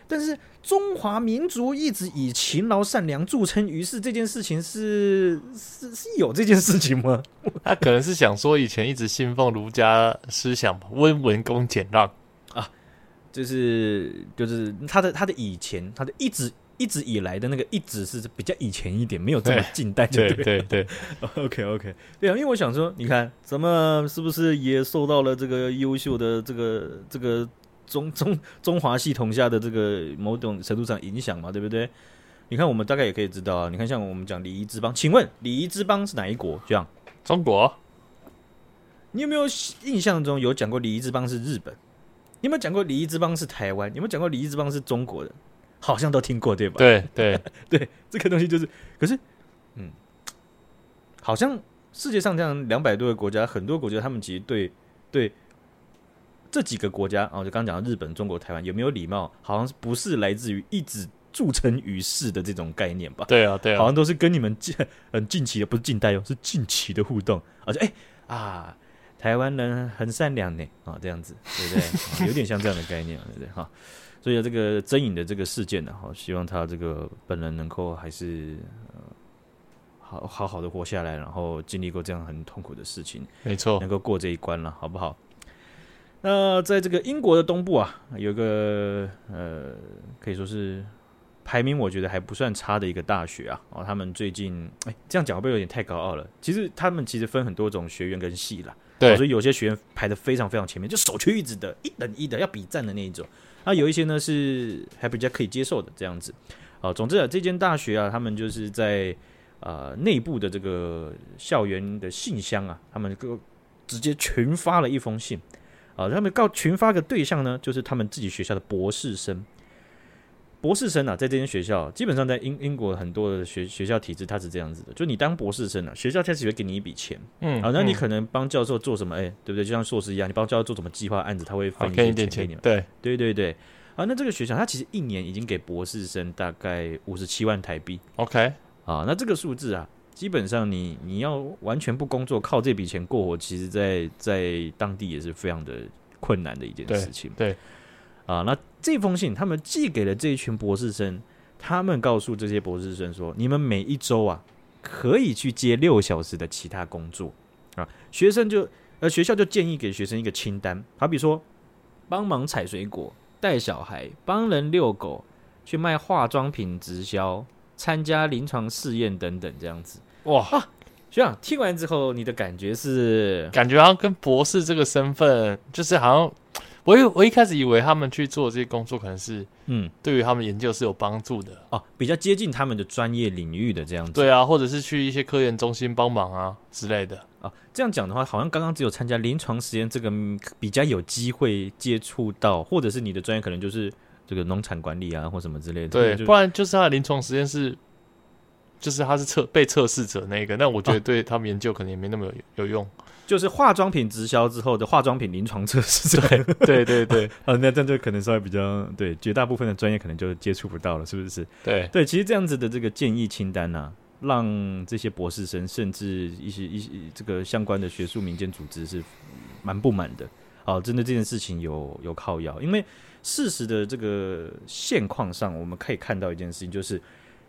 但是中华民族一直以勤劳善良著称于世，这件事情是是是有这件事情吗？他可能是想说以前一直信奉儒家思想，温文恭俭让啊，就是就是他的他的以前他的一直。一直以来的那个一直是比较以前一点，没有这么近代，对对对对。OK OK，对啊，因为我想说，你看咱们是不是也受到了这个优秀的这个这个中 中中华系统下的这个某种程度上影响嘛，对不对？你看我们大概也可以知道啊，你看像我们讲礼仪之邦，请问礼仪之邦是哪一国？这样，中国。你有没有印象中有讲过礼仪之邦是日本？你有没有讲过礼仪之邦是台湾？有没有讲过礼仪之邦是中国的？好像都听过，对吧？对 对对，这个东西就是，可是，嗯，好像世界上这样两百多个国家，很多国家他们其实对对这几个国家啊，就刚刚讲的日本、中国、台湾有没有礼貌，好像不是来自于一直铸成于世的这种概念吧？对啊，对啊，好像都是跟你们近很近期的，不是近代哦，是近期的互动，而且哎啊，台湾人很善良呢啊，这样子对不对？有点像这样的概念，对不对？哈。所以这个真影的这个事件呢，哈，希望他这个本人能够还是呃好好好的活下来，然后经历过这样很痛苦的事情，没错，能够过这一关了，好不好？那在这个英国的东部啊，有个呃，可以说是排名我觉得还不算差的一个大学啊，哦，他们最近哎，这样讲会不会有点太高傲了？其实他们其实分很多种学院跟系啦，对，所以有些学院排的非常非常前面，就首屈一指的，一等一的要比赞的那一种。那、有一些呢是还比较可以接受的这样子，啊，总之啊，这间大学啊，他们就是在呃内部的这个校园的信箱啊，他们就直接群发了一封信，啊，他们告群发的对象呢，就是他们自己学校的博士生。博士生啊，在这间学校，基本上在英英国很多的学学校体制，它是这样子的，就你当博士生啊，学校开始会给你一笔钱，嗯，好，那你可能帮教授做什么，哎、欸，对不对？就像硕士一样，你帮教授做什么计划案子，他会分一些钱给你们，对，对对对，啊，那这个学校它其实一年已经给博士生大概五十七万台币，OK，啊，那这个数字啊，基本上你你要完全不工作，靠这笔钱过活，其实在在当地也是非常的困难的一件事情。对，对啊，那这封信他们寄给了这一群博士生，他们告诉这些博士生说：你们每一周啊，可以去接六小时的其他工作啊。学生就呃学校就建议给学生一个清单，好比说帮忙采水果、带小孩、帮人遛狗、去卖化妆品直销。参加临床试验等等，这样子哇！学长听完之后，你的感觉是？感觉好像跟博士这个身份，就是好像我一我一开始以为他们去做这些工作，可能是嗯，对于他们研究是有帮助的哦，比较接近他们的专业领域的这样子。对啊，或者是去一些科研中心帮忙啊之类的啊。这样讲的话，好像刚刚只有参加临床实验这个比较有机会接触到，或者是你的专业可能就是。这个农产管理啊，或什么之类的，对，不然就是他的临床实验室，就是他是测被测试者那个，那我觉得对他们研究可能也没那么有有用。就是化妆品直销之后的化妆品临床测试者，对对对对，啊，那这样就可能稍微比较对，绝大部分的专业可能就接触不到了，是不是？对对，其实这样子的这个建议清单呢、啊，让这些博士生甚至一些一些这个相关的学术民间组织是蛮不满的。哦，针对这件事情有有靠要，因为。事实的这个现况上，我们可以看到一件事情，就是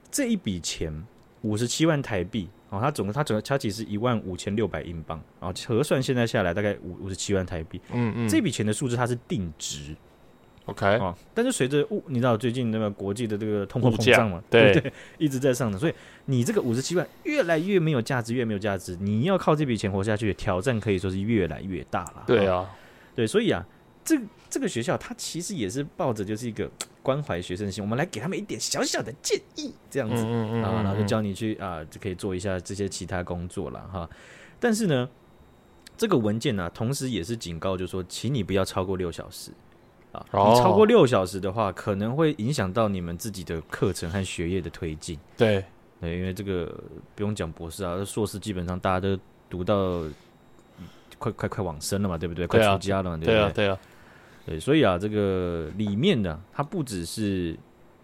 这一笔钱五十七万台币哦，它总共它整个它其实是一万五千六百英镑，然后核算现在下来大概五五十七万台币。嗯嗯，这笔钱的数字它是定值，OK 哦，但是随着物，你知道最近那个国际的这个通货膨胀嘛，对对？一直在上涨，所以你这个五十七万越来越没有价值，越没有价值，你要靠这笔钱活下去，挑战可以说是越来越大了。对啊，哦、对，所以啊。这这个学校，它其实也是抱着就是一个 关怀学生的心，我们来给他们一点小小的建议，这样子啊、然后就教你去啊，就可以做一下这些其他工作了哈。但是呢，这个文件呢、啊，同时也是警告，就是说，请你不要超过六小时啊。你超过六小时的话，可能会影响到你们自己的课程和学业的推进。对对，因为这个不用讲博士啊，硕士基本上大家都读到快快快往生了嘛，对不对？快出家了嘛，对不对？对啊，对啊。对，所以啊，这个里面呢，它不只是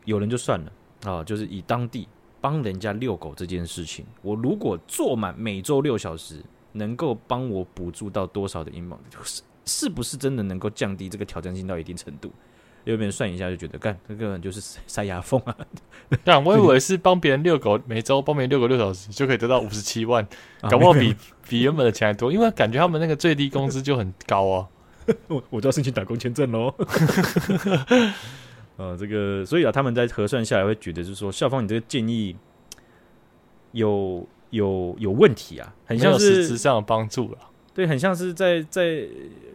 有人就算了啊，就是以当地帮人家遛狗这件事情，我如果做满每周六小时，能够帮我补助到多少的英镑，是是不是真的能够降低这个挑战性到一定程度？有别人算一下就觉得，干这个人就是塞牙缝啊？但我以为是帮别人遛狗，每周帮别人遛狗六小时就可以得到五十七万，搞不好比比原本的钱还多，因为感觉他们那个最低工资就很高哦。我我就要申请打工签证喽。呃，这个，所以啊，他们在核算下来会觉得，就是说，校方你这个建议有有有问题啊，很像是实质上的帮助了。对，很像是在在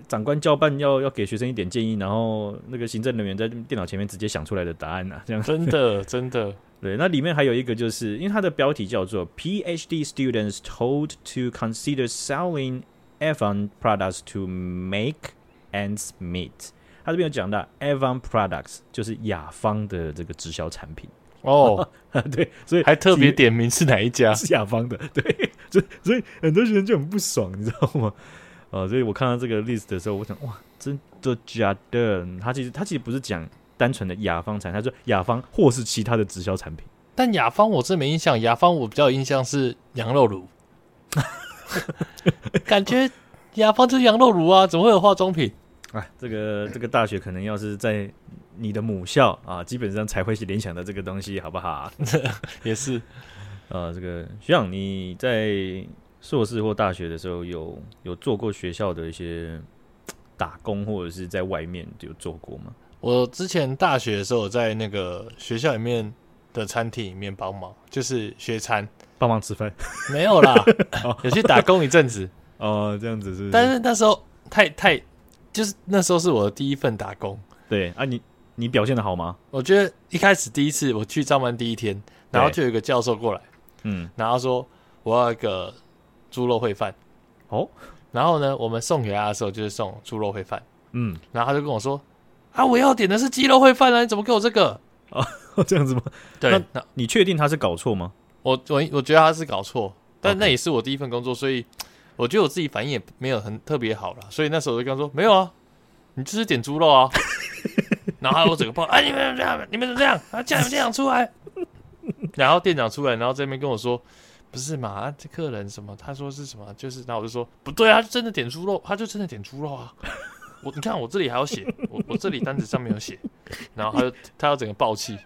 长官交办要要给学生一点建议，然后那个行政人员在电脑前面直接想出来的答案啊，这样真的 真的。对，那里面还有一个，就是因为它的标题叫做 PhD students told to consider selling Avon products to make ends meet，他这边有讲到 Avon Products 就是雅芳的这个直销产品哦，对，所以还特别点名是哪一家是雅芳的，对，所以所以很多学生就很不爽，你知道吗？啊，所以我看到这个 list 的时候，我想哇，真的假的？他其实他其实不是讲单纯的雅芳产，他说雅芳或是其他的直销产品。但雅芳我真没印象，雅芳我比较有印象是羊肉炉，感觉雅芳就是羊肉炉啊，怎么会有化妆品？哎，这个这个大学可能要是在你的母校啊，基本上才会去联想到这个东西，好不好？也是，呃、啊，这个学长，你在硕士或大学的时候有有做过学校的一些打工，或者是在外面有做过吗？我之前大学的时候在那个学校里面的餐厅里面帮忙，就是学餐，帮忙吃饭，没有啦，有去打工一阵子哦，这样子是，是，但是那时候太太。就是那时候是我的第一份打工，对啊你，你你表现的好吗？我觉得一开始第一次我去上班第一天，然后就有一个教授过来，嗯，然后说我要一个猪肉烩饭，哦，然后呢，我们送给他的时候就是送猪肉烩饭，嗯，然后他就跟我说啊，我要点的是鸡肉烩饭啊，你怎么给我这个？哦，这样子吗？对，那你确定他是搞错吗？我我我觉得他是搞错，但那也是我第一份工作，所以。我觉得我自己反应也没有很特别好了，所以那时候我就跟他说：“没有啊，你就是点猪肉啊。”然后我整个爆，哎，你们这样，你们怎么这样？啊，叫你们店长出来。然后店长出来，然后这边跟我说：“不是嘛？啊，这客人什么？他说是什么？就是，然后我就说不对啊，就真的点猪肉，他就真的点猪肉啊。我你看我这里还有写，我我这里单子上面有写，然后他就他要整个爆气，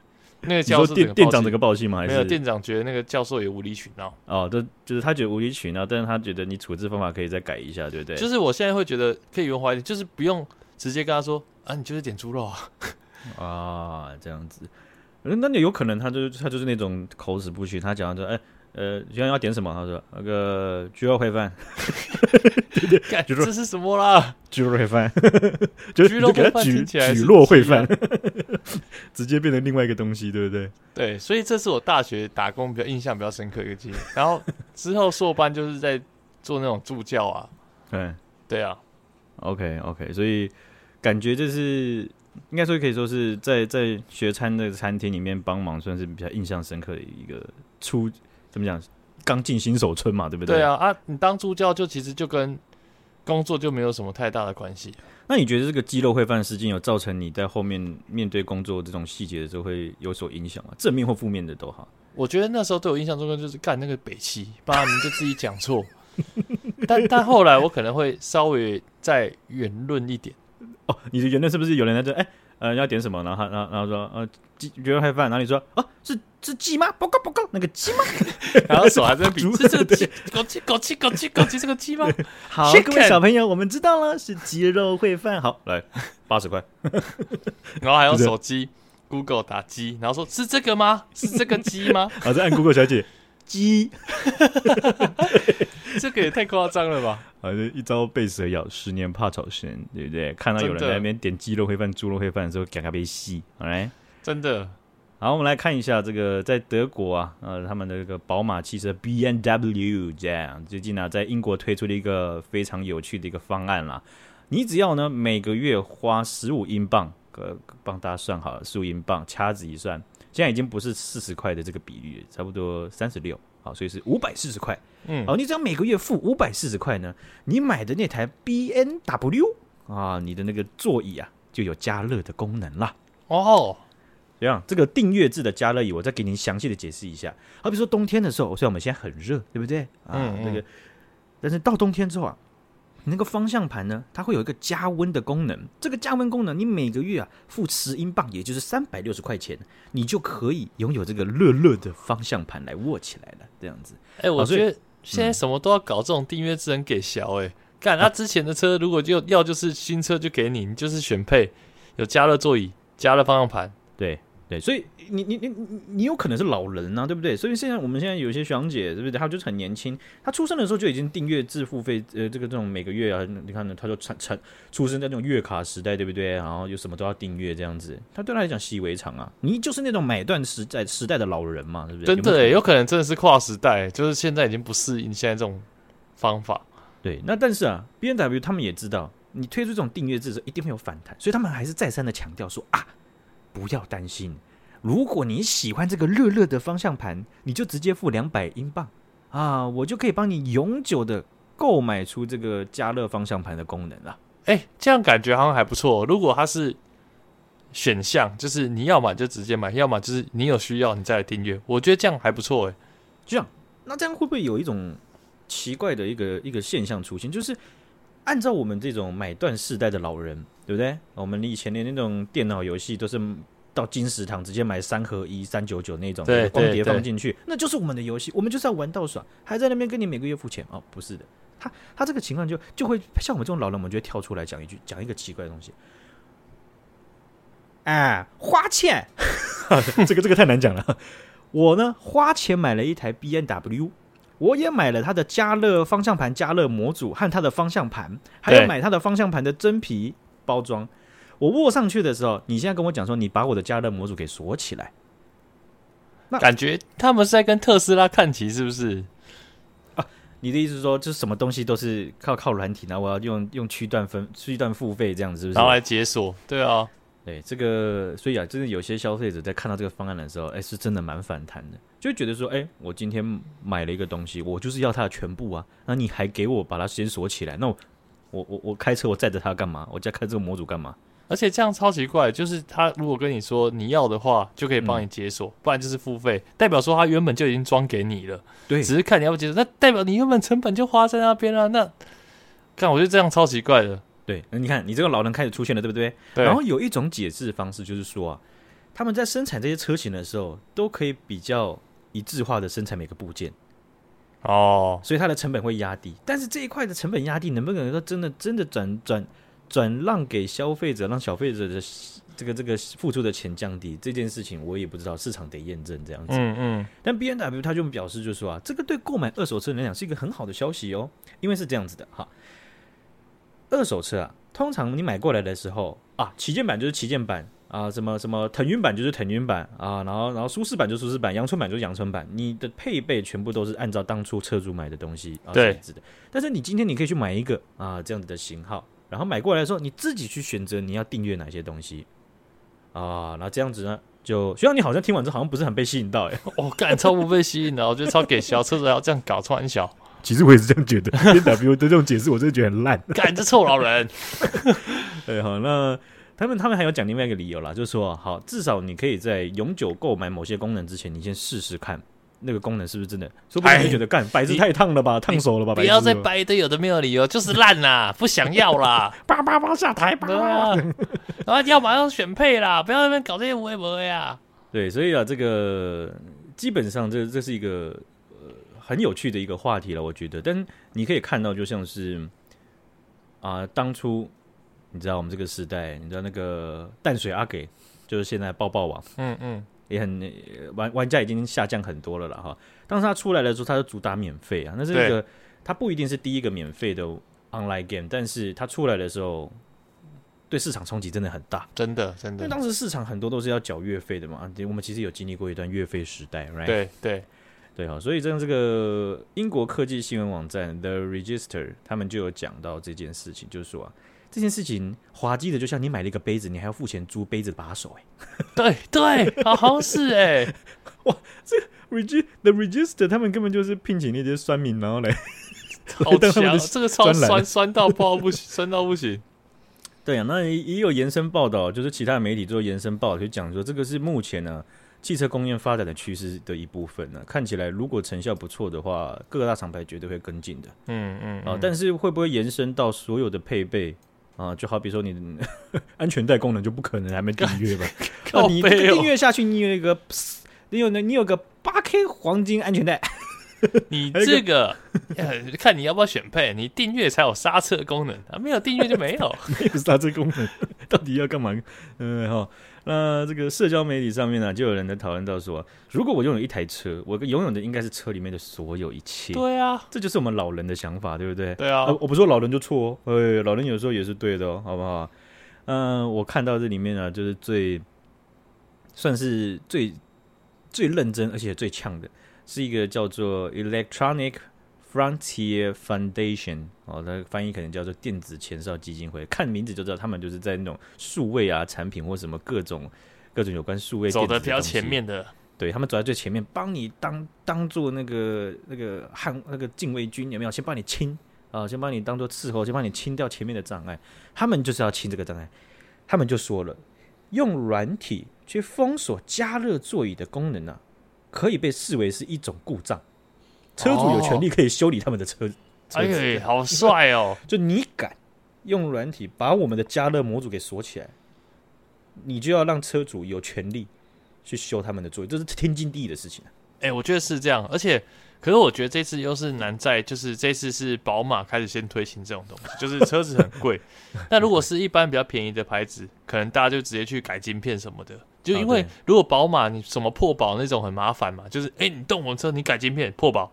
那个教授店店长整个暴气吗？还是没有店长觉得那个教授也无理取闹？哦，就就是他觉得无理取闹，但是他觉得你处置方法可以再改一下，对不对？就是我现在会觉得可以圆滑一点，就是不用直接跟他说啊，你就是点猪肉啊，啊这样子，那你有可能他就是他就是那种口齿不清，他讲说哎。欸呃，今天要点什么？他说那个猪肉烩饭，对对，这是什么啦？猪肉烩饭，猪肉烩饭举起来举落烩饭，直接变成另外一个东西，对不对？对，所以这是我大学打工比较印象比较深刻一个经历。然后之后硕班就是在做那种助教啊，对对啊，OK OK，所以感觉就是应该说可以说是在在学餐的餐厅里面帮忙，算是比较印象深刻的一个初。怎么讲？刚进新手村嘛，对不对？对啊啊！你当助教就其实就跟工作就没有什么太大的关系。那你觉得这个肌肉会犯事件有造成你在后面面对工作这种细节的时候会有所影响吗？正面或负面的都好。我觉得那时候对我印象中就是干那个北七，把你就自己讲错。但但后来我可能会稍微再圆润一点。哦，你的圆润是不是有人在这？哎。呃，要点什么？然后，然后，然后说，呃，鸡鸡肉烩饭。然后你说，哦，是是鸡吗？报告报告，那个鸡吗？然后手还在比，是这个鸡，枸杞枸杞枸杞枸杞，这个鸡吗？好，各位小朋友，我们知道了，是鸡肉烩饭。好，来八十块。然后还用手机 Google 打鸡，然后说是这个吗？是这个鸡吗？好，再按 Google 小姐。鸡，这个也太夸张了吧！啊，一朝被蛇咬，十年怕草绳，对不对？看到有人在那边点鸡肉烩饭、猪肉烩饭的时候，赶快被吸，好来，真的。好，我们来看一下这个在德国啊，呃，他们的这个宝马汽车 BMW 这样，最近呢、啊，在英国推出了一个非常有趣的一个方案啦。你只要呢每个月花十五英镑，呃，帮大家算好了，十五英镑，掐指一算。现在已经不是四十块的这个比率，差不多三十六，好，所以是五百四十块。嗯，好，你只要每个月付五百四十块呢，你买的那台 B N W 啊，你的那个座椅啊，就有加热的功能了。哦，这样，这个订阅制的加热椅，我再给您详细的解释一下。好比说冬天的时候，虽然我们现在很热，对不对？啊，嗯嗯，那个，但是到冬天之后啊。那个方向盘呢，它会有一个加温的功能。这个加温功能，你每个月啊付十英镑，也就是三百六十块钱，你就可以拥有这个热热的方向盘来握起来了。这样子，哎、欸，我觉得现在什么都要搞这种订阅制，能给小哎。干、嗯，他之前的车如果就要就是新车就给你，你就是选配有加热座椅、加热方向盘，对。对，所以你你你你你有可能是老人啊，对不对？所以现在我们现在有些学长姐，对不对？他就是很年轻，他出生的时候就已经订阅制付费，呃，这个这种每个月啊，你看呢，他就产产出生在那种月卡时代，对不对？然后有什么都要订阅这样子，他对他来讲习以为常啊。你就是那种买断时代时代的老人嘛，对不对？真的，有可能真的是跨时代，就是现在已经不适应现在这种方法。对，那但是啊，B N W 他们也知道，你推出这种订阅制的时候一定会有反弹，所以他们还是再三的强调说啊。不要担心，如果你喜欢这个热热的方向盘，你就直接付两百英镑啊，我就可以帮你永久的购买出这个加热方向盘的功能了。哎、欸，这样感觉好像还不错。如果它是选项，就是你要买就直接买，要么就是你有需要你再来订阅，我觉得这样还不错。哎，这样，那这样会不会有一种奇怪的一个一个现象出现？就是按照我们这种买断世代的老人。对不对？我们以前的那种电脑游戏都是到金石堂直接买三合一三九九那种，对，光碟放进去，那就是我们的游戏，我们就是要玩到爽，还在那边跟你每个月付钱哦？不是的，他他这个情况就就会像我们这种老人，我们就会跳出来讲一句，讲一个奇怪的东西，哎，花钱，这个这个太难讲了。我呢花钱买了一台 BMW，我也买了它的加热方向盘加热模组和它的方向盘，还有买它的方向盘的真皮。包装，我握上去的时候，你现在跟我讲说，你把我的加热模组给锁起来，那感觉他们是在跟特斯拉看齐，是不是？啊，你的意思是说，就是什么东西都是靠靠软体，然后我要用用区段分区段付费这样子，是不是？然后来解锁，对啊，对这个，所以啊，真的有些消费者在看到这个方案的时候，哎，是真的蛮反弹的，就觉得说，哎，我今天买了一个东西，我就是要它的全部啊，那你还给我把它先锁起来，那我。我我我开车，我载着它干嘛？我家开这个模组干嘛？而且这样超奇怪，就是他如果跟你说你要的话，就可以帮你解锁，嗯、不然就是付费，代表说他原本就已经装给你了，对，只是看你要不解锁，那代表你原本成本就花在那边了。那看，我觉得这样超奇怪的。对，那你看你这个老人开始出现了，对不对？对。然后有一种解释方式就是说啊，他们在生产这些车型的时候，都可以比较一致化的生产每个部件。哦，所以它的成本会压低，但是这一块的成本压低，能不能说真的真的转转？转让给消费者，让消费者的这个这个付出的钱降低，这件事情我也不知道，市场得验证这样子。嗯嗯。但 B N W 他就表示，就是说啊，这个对购买二手车来讲是一个很好的消息哦，因为是这样子的哈。二手车啊，通常你买过来的时候啊，旗舰版就是旗舰版啊，什么什么腾云版就是腾云版啊，然后然后舒适版就舒适版，阳春版就是阳春版，你的配备全部都是按照当初车主买的东西啊设置的。但是你今天你可以去买一个啊这样子的型号。然后买过来的时候，你自己去选择你要订阅哪些东西啊？然后这样子呢，就虽然你好像听完之后好像不是很被吸引到，哎，我干超不被吸引的，我觉得超给小车子要这样搞，超很小。其实我也是这样觉得，BMW 的这种解释我真的觉得很烂，干这臭老人。对，好，那他们他们还有讲另外一个理由啦，就是说，好，至少你可以在永久购买某些功能之前，你先试试看。那个功能是不是真的？说不定你觉得干白字太烫了吧，烫手了吧？不要再掰一堆有的没有理由，就是烂啦，不想要啦，叭叭叭下台吧。然后要马上选配啦，不要在那边搞这些无谓无谓啊。对，所以啊，这个基本上这这是一个呃很有趣的一个话题了，我觉得。但你可以看到，就像是啊、呃，当初你知道我们这个时代，你知道那个淡水阿给，就是现在抱抱网，嗯嗯。也很玩玩家已经下降很多了了哈。当时他出来的时候，他就主打免费啊。那这个他不一定是第一个免费的 online game，但是他出来的时候，对市场冲击真的很大，真的真的。因为当时市场很多都是要缴月费的嘛，我们其实有经历过一段月费时代，right？对对对哈。所以这样这个英国科技新闻网站 The Register 他们就有讲到这件事情，就是说啊。这件事情滑稽的，就像你买了一个杯子，你还要付钱租杯子把手，哎，对对，好像是哎，哇，这个 Reg The Register 他们根本就是聘请那些酸民，然后来，好强，这个超酸酸到爆不行，酸到不行。对啊，那也有延伸报道，就是其他的媒体做延伸报道，就讲说这个是目前呢、啊、汽车工业发展的趋势的一部分呢、啊。看起来如果成效不错的话，各个大厂牌绝对会跟进的。嗯嗯，啊，但是会不会延伸到所有的配备？啊，就好比说你的安全带功能就不可能还没订阅吧？靠、哦、你订阅下去，你有一个，你有呢，你有个八 K 黄金安全带。你这个看你要不要选配，你订阅才有刹车功能啊，没有订阅就没有，没有刹车功能，到底要干嘛？嗯，好。那这个社交媒体上面呢、啊，就有人在讨论到说，如果我拥有一台车，我拥有的应该是车里面的所有一切。对啊，这就是我们老人的想法，对不对？对啊，呃、我不说老人就错哦，哎，老人有时候也是对的哦，好不好？嗯、呃，我看到这里面呢，就是最算是最最认真而且最呛的，是一个叫做 Electronic。Frontier Foundation 哦，它翻译可能叫做电子前哨基金会，看名字就知道他们就是在那种数位啊产品或什么各种各种有关数位走的比较前面的，对他们走在最前面，帮你当当做那个那个汉那个禁卫军有没有？先帮你清啊，先帮你当做伺候，先帮你清掉前面的障碍。他们就是要清这个障碍，他们就说了，用软体去封锁加热座椅的功能啊，可以被视为是一种故障。车主有权利可以修理他们的车，哎呀，好帅哦！就你敢用软体把我们的加热模组给锁起来，你就要让车主有权利去修他们的座椅，这是天经地义的事情。哎，我觉得是这样，而且，可是我觉得这次又是难在，就是这次是宝马开始先推行这种东西，就是车子很贵。那如果是一般比较便宜的牌子，可能大家就直接去改晶片什么的，就因为如果宝马你什么破保那种很麻烦嘛，就是哎，你动我车你改晶片破保。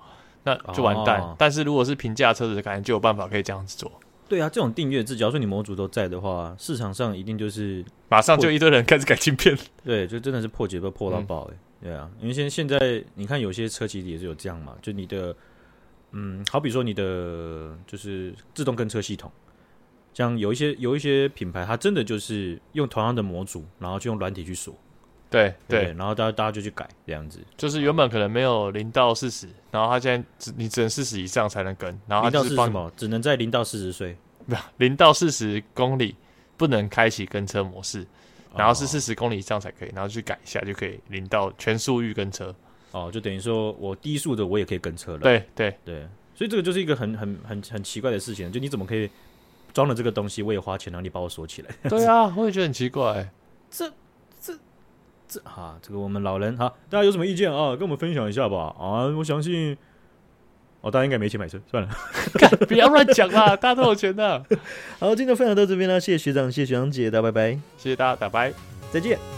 那就完蛋，哦、但是如果是平价车子，可能就有办法可以这样子做。对啊，这种订阅制，假如说你模组都在的话，市场上一定就是马上就一堆人开始改晶片。对，就真的是破解都破到爆哎、欸。嗯、对啊，因为现现在你看有些车其实也是有这样嘛，就你的嗯，好比说你的就是自动跟车系统，像有一些有一些品牌，它真的就是用同样的模组，然后就用软体去锁。对对，对，然后大家大家就去改这样子，就是原本可能没有零到四十，然后他现在只你只能四十以上才能跟，然后他就是帮什么，只能在零到四十岁，不零到四十公里不能开启跟车模式，然后是四十公里以上才可以，然后去改一下就可以零到全速域跟车。哦，就等于说我低速的我也可以跟车了。对对对，所以这个就是一个很很很很奇怪的事情，就你怎么可以装了这个东西，我也花钱，然后你把我锁起来？对啊，我也觉得很奇怪。这这这哈，这个我们老人哈，大家有什么意见啊？跟我们分享一下吧。啊，我相信哦，大家应该没钱买车，算了，不要乱讲啦，大家都有钱的。好，今天分享到这边了，谢谢学长，谢谢学长姐，大家拜拜，谢谢大家，拜拜，再见。